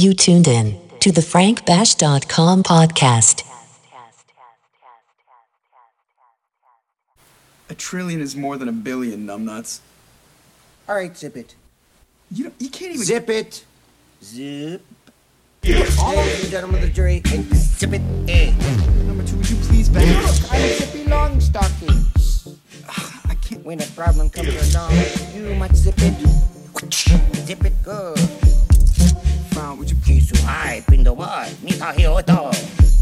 You tuned in to the frankbash.com podcast. A trillion is more than a billion, numbnuts. All right, zip it. You don't, you can't even Zip it. Zip. All of you, gentlemen of the jury, zip it. in. Number two, would you please back Look, I'm Zippy Longstockings. I can't. When a problem comes along, you must zip it. Zip it good. Fine, would you please? Kisu hai pindo wa mika hioto.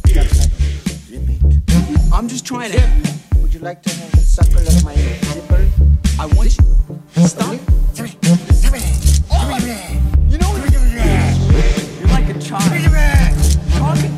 Zip it. I'm just trying to. Would you like to have a suckle of my zipper? I want you. Stop. Zip it. Zip it. You know, you're like a child. Talking.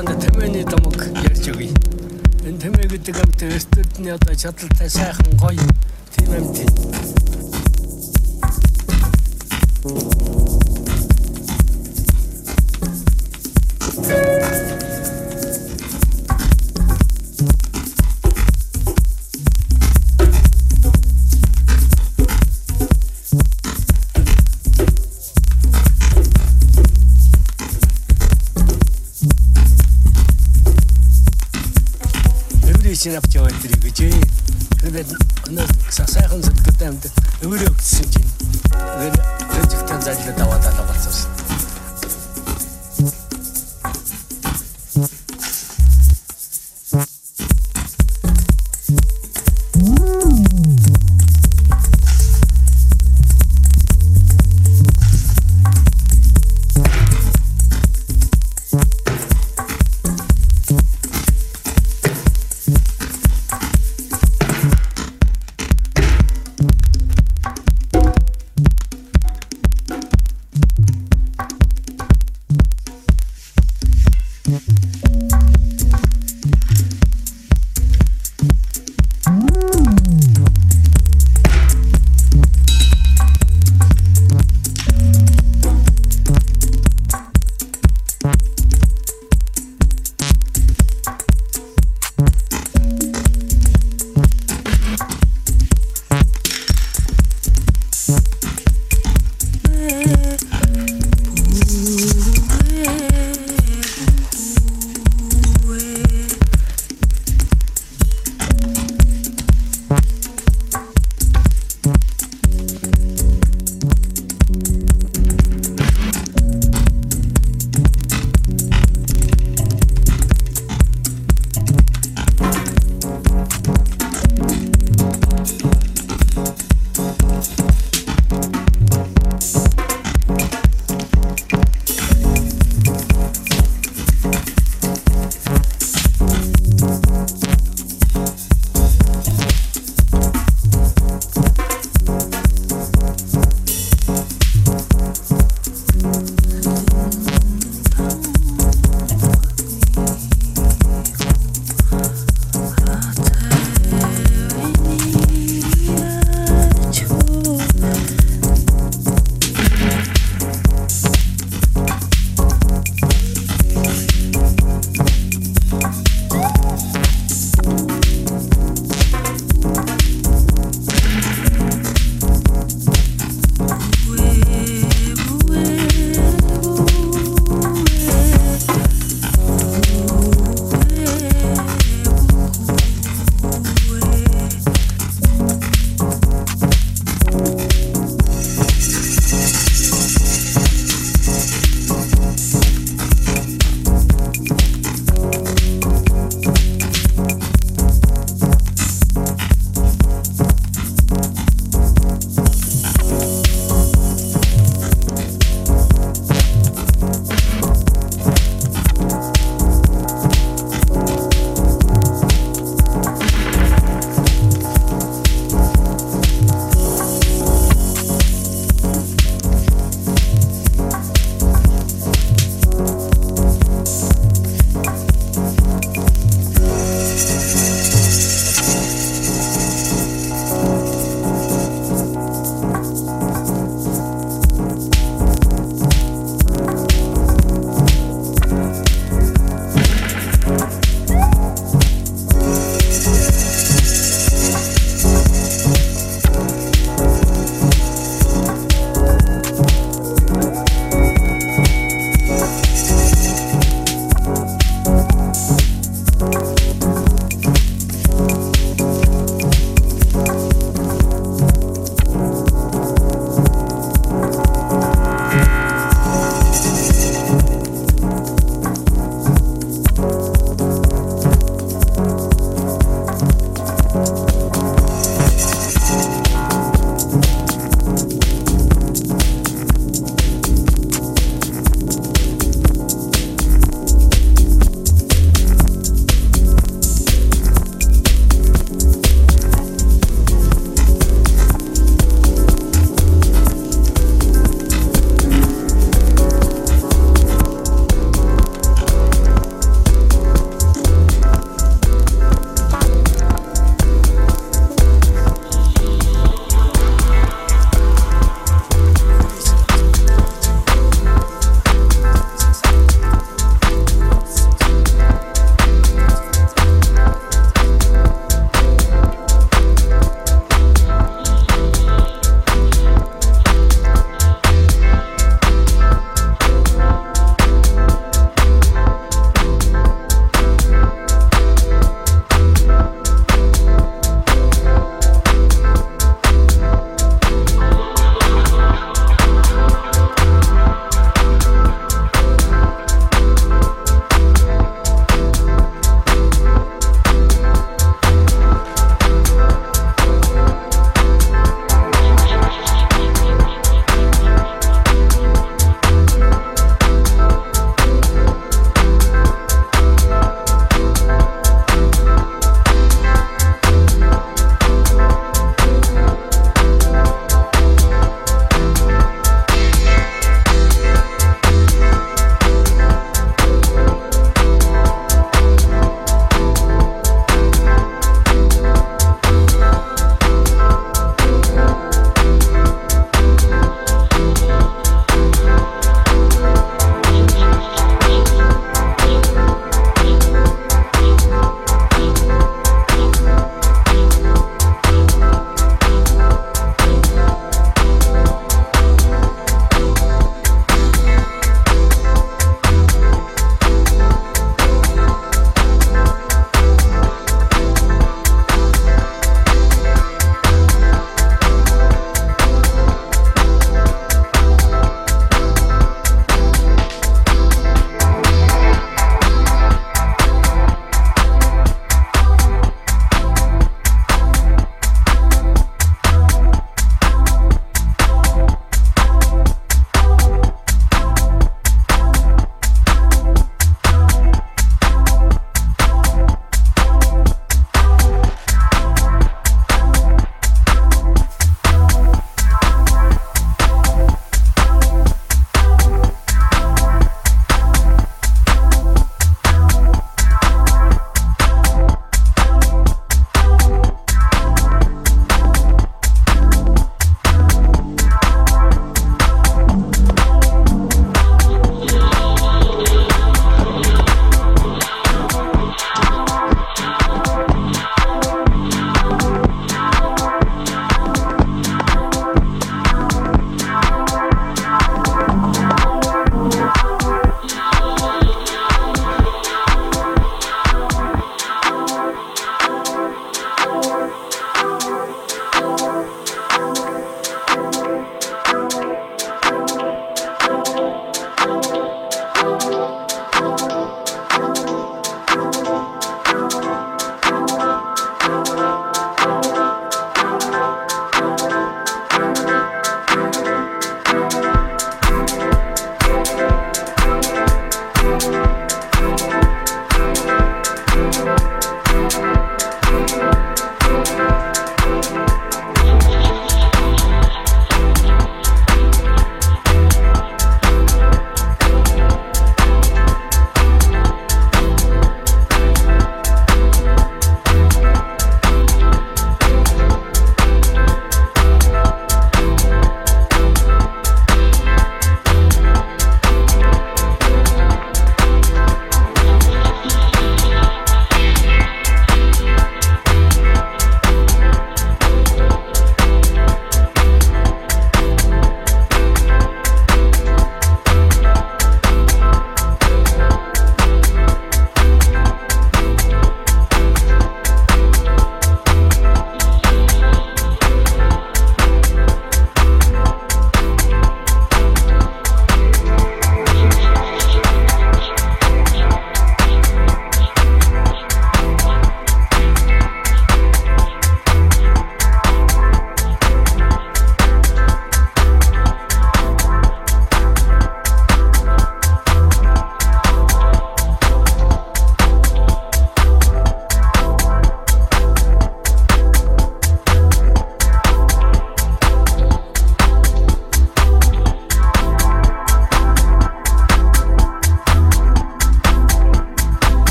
Таанд тэмээний домог ярьж өгье. Энэ тэмээ гэдэг амт эртүдний одоо чадaltaй сайхан гоё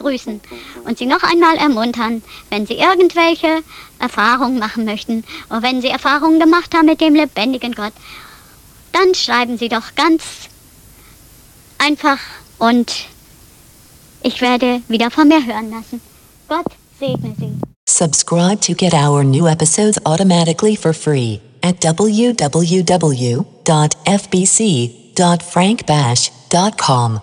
grüßen und Sie noch einmal ermuntern, wenn Sie irgendwelche Erfahrungen machen möchten und wenn Sie Erfahrungen gemacht haben mit dem lebendigen Gott, dann schreiben Sie doch ganz einfach und ich werde wieder von mir hören lassen. Gott segne Sie. Subscribe to get our new episodes automatically for free at www.fbc.frankbash.com.